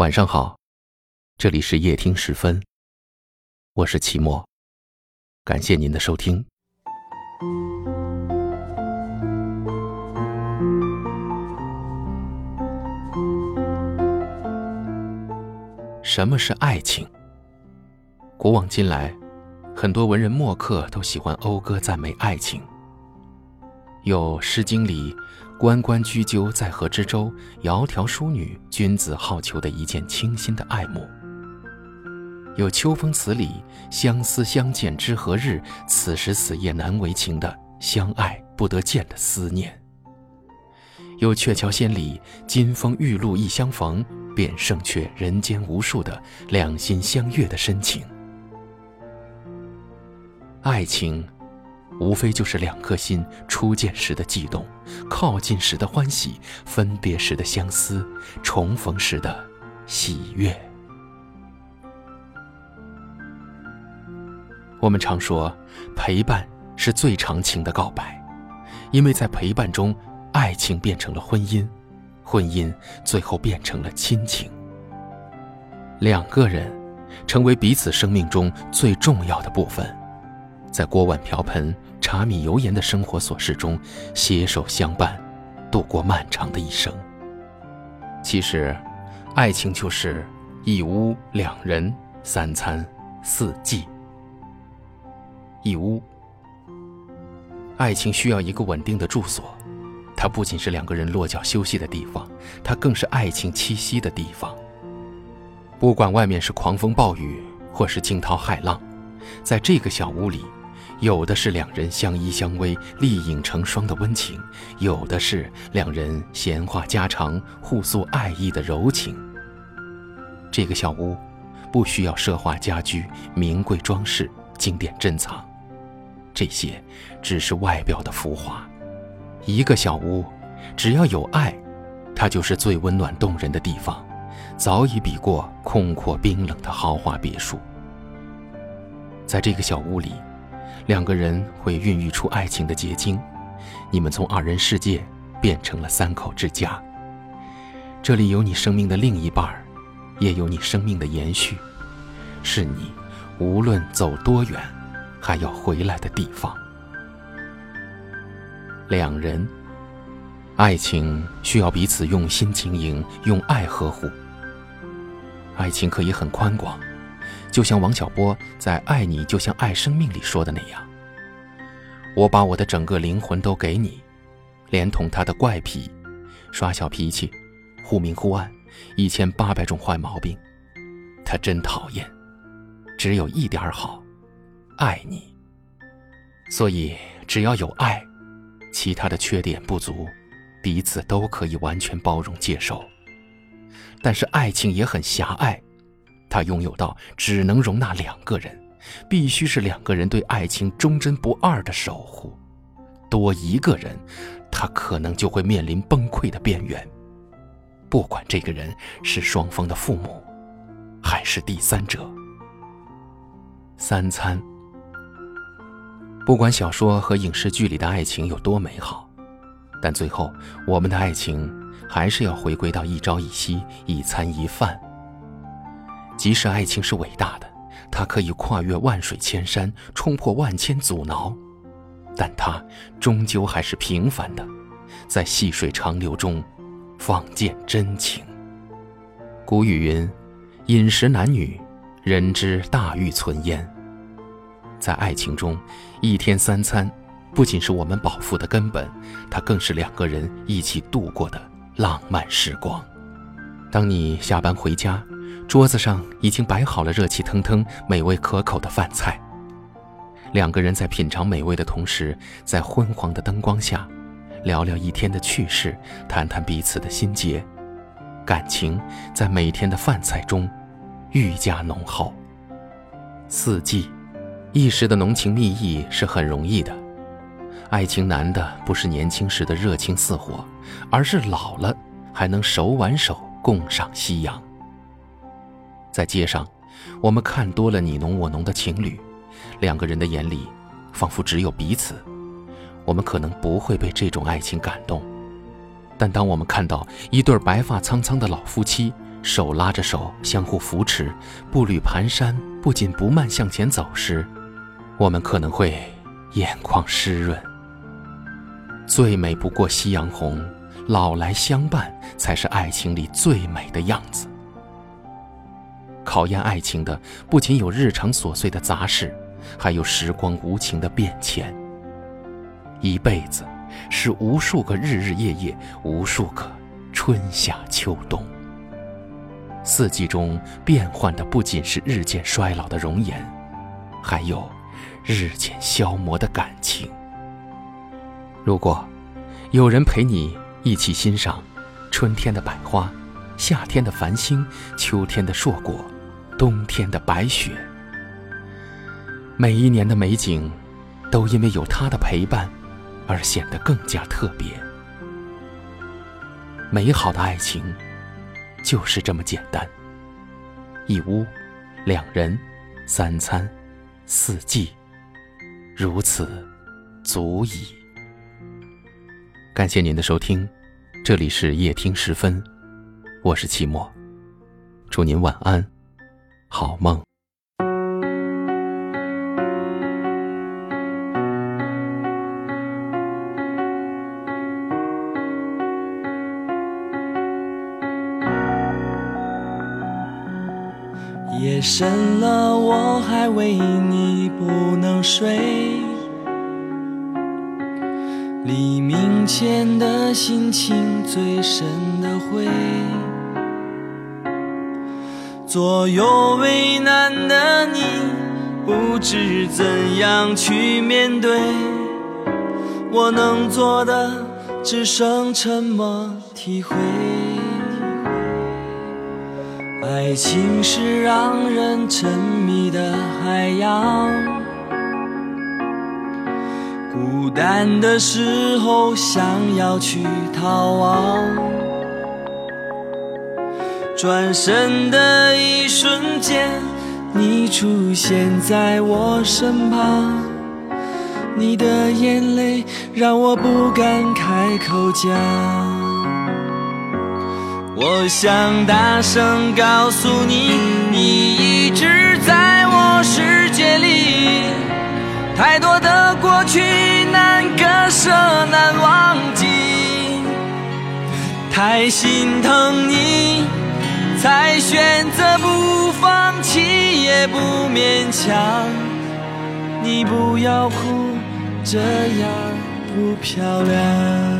晚上好，这里是夜听时分，我是齐墨，感谢您的收听。什么是爱情？古往今来，很多文人墨客都喜欢讴歌赞美爱情。有《诗经》里“关关雎鸠，在河之洲，窈窕淑女，君子好逑”的一见倾心的爱慕；有《秋风词》里“相思相见知何日，此时此夜难为情”的相爱不得见的思念；有《鹊桥仙》里“金风玉露一相逢，便胜却人间无数”的两心相悦的深情。爱情。无非就是两颗心初见时的悸动，靠近时的欢喜，分别时的相思，重逢时的喜悦。我们常说，陪伴是最长情的告白，因为在陪伴中，爱情变成了婚姻，婚姻最后变成了亲情。两个人，成为彼此生命中最重要的部分。在锅碗瓢盆、茶米油盐的生活琐事中，携手相伴，度过漫长的一生。其实，爱情就是一屋两人，三餐四季。一屋，爱情需要一个稳定的住所，它不仅是两个人落脚休息的地方，它更是爱情栖息的地方。不管外面是狂风暴雨，或是惊涛骇浪，在这个小屋里。有的是两人相依相偎、丽影成双的温情，有的是两人闲话家常、互诉爱意的柔情。这个小屋，不需要奢华家居、名贵装饰、经典珍藏，这些只是外表的浮华。一个小屋，只要有爱，它就是最温暖动人的地方，早已比过空阔冰冷的豪华别墅。在这个小屋里。两个人会孕育出爱情的结晶，你们从二人世界变成了三口之家。这里有你生命的另一半，也有你生命的延续，是你无论走多远，还要回来的地方。两人，爱情需要彼此用心经营，用爱呵护。爱情可以很宽广。就像王小波在《爱你就像爱生命》里说的那样，我把我的整个灵魂都给你，连同他的怪癖、耍小脾气、忽明忽暗、一千八百种坏毛病，他真讨厌。只有一点好，爱你。所以只要有爱，其他的缺点不足，彼此都可以完全包容接受。但是爱情也很狭隘。他拥有到只能容纳两个人，必须是两个人对爱情忠贞不二的守护。多一个人，他可能就会面临崩溃的边缘。不管这个人是双方的父母，还是第三者。三餐。不管小说和影视剧里的爱情有多美好，但最后我们的爱情还是要回归到一朝一夕、一餐一饭。即使爱情是伟大的，它可以跨越万水千山，冲破万千阻挠，但它终究还是平凡的，在细水长流中放见真情。古语云：“饮食男女，人之大欲存焉。”在爱情中，一天三餐不仅是我们饱腹的根本，它更是两个人一起度过的浪漫时光。当你下班回家。桌子上已经摆好了热气腾腾、美味可口的饭菜。两个人在品尝美味的同时，在昏黄的灯光下，聊聊一天的趣事，谈谈彼此的心结，感情在每天的饭菜中愈加浓厚。四季，一时的浓情蜜意是很容易的，爱情难的不是年轻时的热情似火，而是老了还能手挽手共赏夕阳。在街上，我们看多了你侬我侬的情侣，两个人的眼里仿佛只有彼此。我们可能不会被这种爱情感动，但当我们看到一对白发苍苍的老夫妻，手拉着手，相互扶持，步履蹒跚，不紧不慢向前走时，我们可能会眼眶湿润。最美不过夕阳红，老来相伴才是爱情里最美的样子。考验爱情的不仅有日常琐碎的杂事，还有时光无情的变迁。一辈子是无数个日日夜夜，无数个春夏秋冬。四季中变换的不仅是日渐衰老的容颜，还有日渐消磨的感情。如果有人陪你一起欣赏春天的百花、夏天的繁星、秋天的硕果、冬天的白雪，每一年的美景都因为有他的陪伴而显得更加特别。美好的爱情。就是这么简单。一屋，两人，三餐，四季，如此，足矣。感谢您的收听，这里是夜听时分，我是齐墨，祝您晚安，好梦。夜深了，我还为你不能睡。黎明前的心情最深的灰，左右为难的你，不知怎样去面对。我能做的只剩沉默体会。爱情是让人沉迷的海洋，孤单的时候想要去逃亡，转身的一瞬间，你出现在我身旁，你的眼泪让我不敢开口讲。我想大声告诉你，你一直在我世界里。太多的过去难割舍难忘记，太心疼你，才选择不放弃也不勉强。你不要哭，这样不漂亮。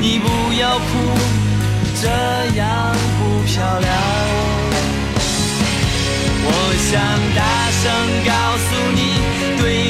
你不要哭，这样不漂亮。我想大声告诉你，对